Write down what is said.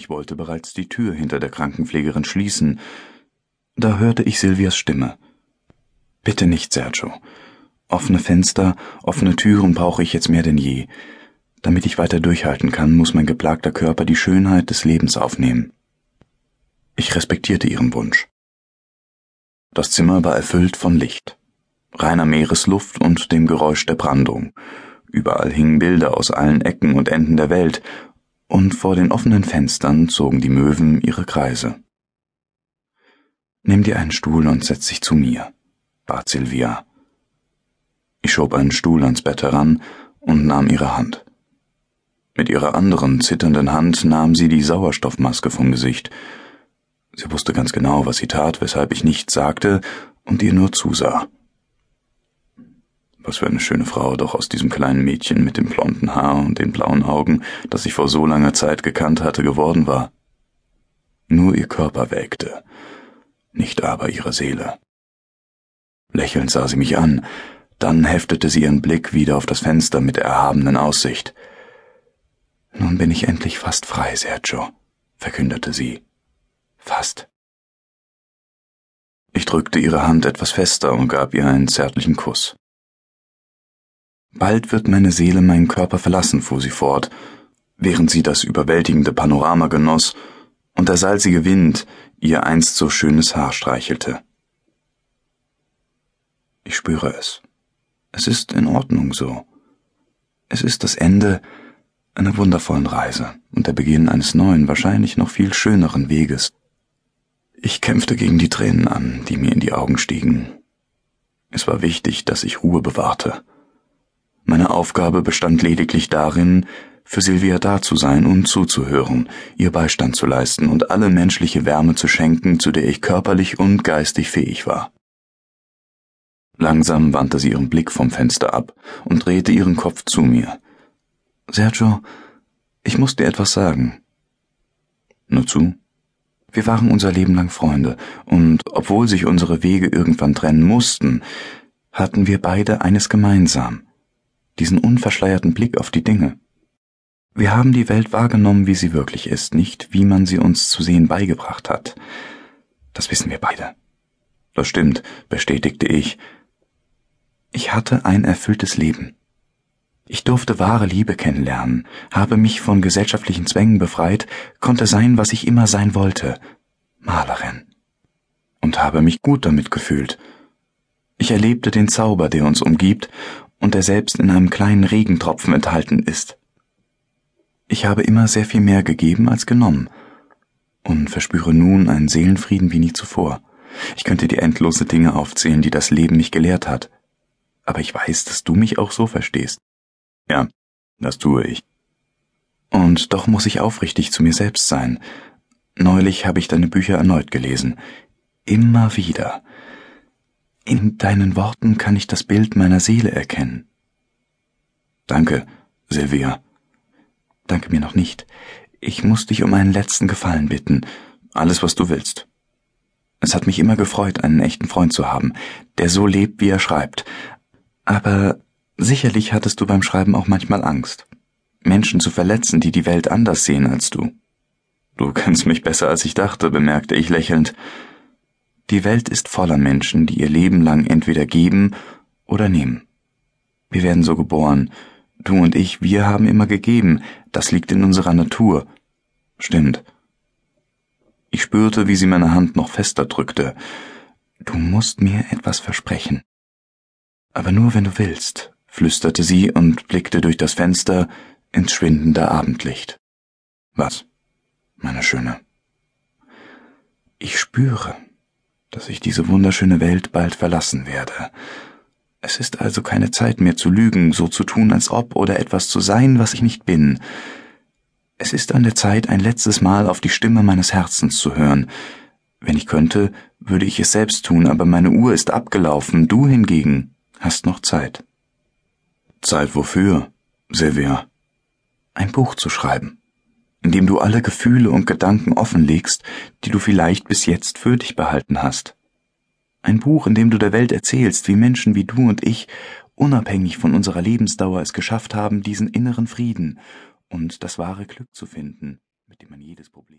Ich wollte bereits die Tür hinter der Krankenpflegerin schließen. Da hörte ich Silvias Stimme. Bitte nicht, Sergio. Offene Fenster, offene Türen brauche ich jetzt mehr denn je. Damit ich weiter durchhalten kann, muss mein geplagter Körper die Schönheit des Lebens aufnehmen. Ich respektierte ihren Wunsch. Das Zimmer war erfüllt von Licht, reiner Meeresluft und dem Geräusch der Brandung. Überall hingen Bilder aus allen Ecken und Enden der Welt, und vor den offenen Fenstern zogen die Möwen ihre Kreise. Nimm dir einen Stuhl und setz dich zu mir, bat Silvia. Ich schob einen Stuhl ans Bett heran und nahm ihre Hand. Mit ihrer anderen zitternden Hand nahm sie die Sauerstoffmaske vom Gesicht. Sie wusste ganz genau, was sie tat, weshalb ich nichts sagte und ihr nur zusah. Was für eine schöne Frau doch aus diesem kleinen Mädchen mit dem blonden Haar und den blauen Augen, das ich vor so langer Zeit gekannt hatte, geworden war. Nur ihr Körper welkte, nicht aber ihre Seele. Lächelnd sah sie mich an, dann heftete sie ihren Blick wieder auf das Fenster mit der erhabenen Aussicht. Nun bin ich endlich fast frei, Sergio, verkündete sie. Fast. Ich drückte ihre Hand etwas fester und gab ihr einen zärtlichen Kuss. Bald wird meine Seele meinen Körper verlassen, fuhr sie fort, während sie das überwältigende Panorama genoss und der salzige Wind ihr einst so schönes Haar streichelte. Ich spüre es. Es ist in Ordnung so. Es ist das Ende einer wundervollen Reise und der Beginn eines neuen, wahrscheinlich noch viel schöneren Weges. Ich kämpfte gegen die Tränen an, die mir in die Augen stiegen. Es war wichtig, dass ich Ruhe bewahrte. Meine Aufgabe bestand lediglich darin, für Silvia da zu sein und zuzuhören, ihr Beistand zu leisten und alle menschliche Wärme zu schenken, zu der ich körperlich und geistig fähig war. Langsam wandte sie ihren Blick vom Fenster ab und drehte ihren Kopf zu mir. Sergio, ich muss dir etwas sagen. Nur zu. Wir waren unser Leben lang Freunde, und obwohl sich unsere Wege irgendwann trennen mussten, hatten wir beide eines gemeinsam diesen unverschleierten Blick auf die Dinge. Wir haben die Welt wahrgenommen, wie sie wirklich ist, nicht wie man sie uns zu sehen beigebracht hat. Das wissen wir beide. Das stimmt, bestätigte ich. Ich hatte ein erfülltes Leben. Ich durfte wahre Liebe kennenlernen, habe mich von gesellschaftlichen Zwängen befreit, konnte sein, was ich immer sein wollte, Malerin. Und habe mich gut damit gefühlt. Ich erlebte den Zauber, der uns umgibt, und der selbst in einem kleinen Regentropfen enthalten ist. Ich habe immer sehr viel mehr gegeben als genommen und verspüre nun einen Seelenfrieden wie nie zuvor. Ich könnte dir endlose Dinge aufzählen, die das Leben mich gelehrt hat. Aber ich weiß, dass du mich auch so verstehst. Ja, das tue ich. Und doch muss ich aufrichtig zu mir selbst sein. Neulich habe ich deine Bücher erneut gelesen. Immer wieder. In deinen Worten kann ich das Bild meiner Seele erkennen. Danke, Silvia. Danke mir noch nicht. Ich muss dich um einen letzten Gefallen bitten. Alles, was du willst. Es hat mich immer gefreut, einen echten Freund zu haben, der so lebt, wie er schreibt. Aber sicherlich hattest du beim Schreiben auch manchmal Angst, Menschen zu verletzen, die die Welt anders sehen als du. Du kennst mich besser, als ich dachte, bemerkte ich lächelnd. Die Welt ist voller Menschen, die ihr Leben lang entweder geben oder nehmen. Wir werden so geboren. Du und ich, wir haben immer gegeben. Das liegt in unserer Natur. Stimmt. Ich spürte, wie sie meine Hand noch fester drückte. Du musst mir etwas versprechen. Aber nur wenn du willst, flüsterte sie und blickte durch das Fenster ins schwindende Abendlicht. Was, meine Schöne? Ich spüre, dass ich diese wunderschöne Welt bald verlassen werde. Es ist also keine Zeit mehr zu lügen, so zu tun, als ob oder etwas zu sein, was ich nicht bin. Es ist an der Zeit, ein letztes Mal auf die Stimme meines Herzens zu hören. Wenn ich könnte, würde ich es selbst tun, aber meine Uhr ist abgelaufen, du hingegen hast noch Zeit. Zeit wofür, Silvia? Ein Buch zu schreiben in dem du alle Gefühle und Gedanken offenlegst, die du vielleicht bis jetzt für dich behalten hast. Ein Buch, in dem du der Welt erzählst, wie Menschen wie du und ich, unabhängig von unserer Lebensdauer, es geschafft haben, diesen inneren Frieden und das wahre Glück zu finden. mit dem man jedes Problem